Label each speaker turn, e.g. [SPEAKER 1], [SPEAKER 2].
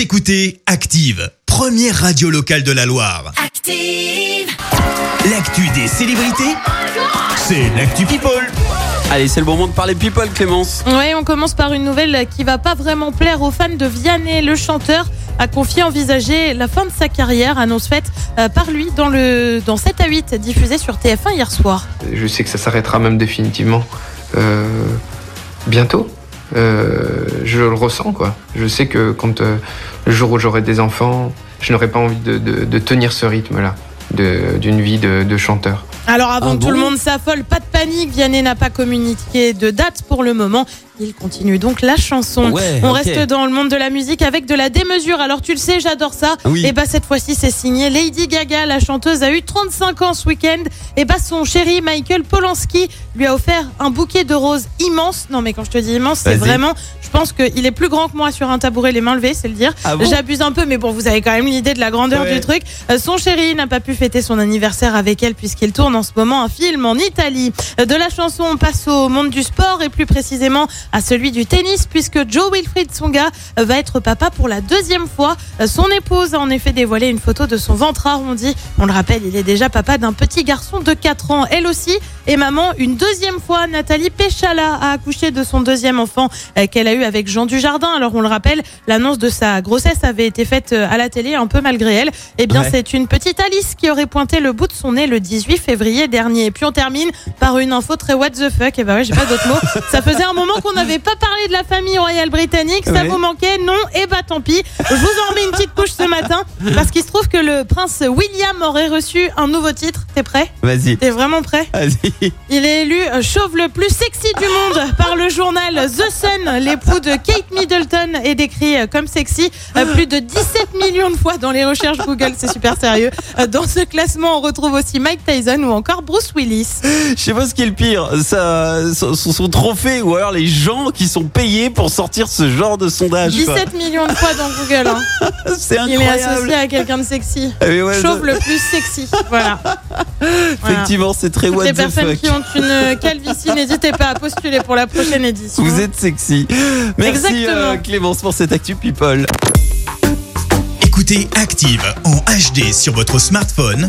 [SPEAKER 1] Vous écoutez Active, première radio locale de la Loire.
[SPEAKER 2] Active.
[SPEAKER 1] L'actu des célébrités, c'est l'actu People.
[SPEAKER 3] Allez, c'est le moment de parler people, Clémence.
[SPEAKER 4] Oui, on commence par une nouvelle qui va pas vraiment plaire aux fans de Vianney. Le chanteur a confié envisager la fin de sa carrière, annonce faite euh, par lui dans, le, dans 7 à 8, diffusé sur TF1 hier soir.
[SPEAKER 5] Je sais que ça s'arrêtera même définitivement euh, bientôt. Euh, je le ressens, quoi. Je sais que quand euh, le jour où j'aurai des enfants, je n'aurai pas envie de, de- de tenir ce rythme-là d'une vie de, de chanteur.
[SPEAKER 4] Alors avant
[SPEAKER 3] Ah
[SPEAKER 4] que tout le monde s'affole, pas de panique, Vianney n'a pas communiqué de date pour le moment. Il continue donc la chanson.
[SPEAKER 3] Ouais,
[SPEAKER 4] On reste dans le monde de la musique avec de la démesure. Alors tu le sais, j'adore ça.
[SPEAKER 3] Oui.
[SPEAKER 4] Et bah cette fois-ci c'est signé Lady Gaga, la chanteuse a eu 35 ans ce week-end. Et bah son chéri Michael Polanski lui a offert un bouquet de roses immense. Non mais quand je te dis immense, c'est vraiment, je pense qu'il est plus grand que moi sur un tabouret, les mains levées, c'est le dire.
[SPEAKER 3] Ah bon
[SPEAKER 4] J'abuse un peu, mais bon, vous avez quand même l'idée de la grandeur
[SPEAKER 3] Ouais.
[SPEAKER 4] du truc. Euh, son chéri n'a pas pu fêter son anniversaire avec elle puisqu'il tourne en ce moment un film en Italie. De la chanson, on passe au monde du sport et plus précisément à celui du tennis puisque Joe Wilfried Tsonga euh, va être papa pour la deuxième fois. Euh, Son épouse a en effet dévoilé une photo de son ventre arrondi. On le rappelle, il est déjà papa d'un petit garçon de 4 ans. Elle aussi est maman une deuxième fois. Nathalie Péchala a accouché de son deuxième enfant euh, qu'elle a eu avec Jean Dujardin. Alors on le rappelle, l'annonce de sa grossesse avait été faite à la télé un peu malgré elle. Eh bien
[SPEAKER 3] Ouais.
[SPEAKER 4] c'est une petite Alice qui aurait pointé le bout de son nez le 18 février dernier. Et puis on termine par une info très what the fuck. Et bah ouais, j'ai pas d'autres mots. Ça faisait un moment qu'on n'avait pas parlé de la famille royale britannique. Ça
[SPEAKER 3] Ouais.
[SPEAKER 4] vous manquait Non Et bah tant pis. Je vous en remets une petite couche ce matin parce qu'il se trouve que le prince William aurait reçu un nouveau titre. T'es prêt?
[SPEAKER 3] Vas-y.
[SPEAKER 4] T'es vraiment prêt?
[SPEAKER 3] Vas-y.
[SPEAKER 4] il est élu chauve le plus sexy du monde par le journal The Sun. L'époux de Kate Middleton est décrit comme sexy euh, plus de 17 millions de fois dans les recherches Google. C'est super sérieux. Euh, Dans ce classement, on retrouve aussi Mike Tyson ou encore Bruce Willis.
[SPEAKER 3] Je sais pas ce qui est le pire, ça, son, son trophée ou alors les gens qui sont payés pour sortir ce genre de sondage. quoi.
[SPEAKER 4] 17 millions de fois dans Google. hein.
[SPEAKER 3] C'est
[SPEAKER 4] Il est associé
[SPEAKER 3] incroyable.
[SPEAKER 4] à quelqu'un de sexy.
[SPEAKER 3] Ah ouais,
[SPEAKER 4] Chauve
[SPEAKER 3] ça-
[SPEAKER 4] le plus sexy. Voilà.
[SPEAKER 3] Effectivement, c'est très what
[SPEAKER 4] Les
[SPEAKER 3] the
[SPEAKER 4] personnes
[SPEAKER 3] fuck.
[SPEAKER 4] qui ont une calvitie, n'hésitez pas à postuler pour la prochaine édition.
[SPEAKER 3] Vous êtes sexy. Merci
[SPEAKER 4] Exactement.
[SPEAKER 3] euh, Clémence pour cette actu people.
[SPEAKER 1] Écoutez Active en HD sur votre smartphone,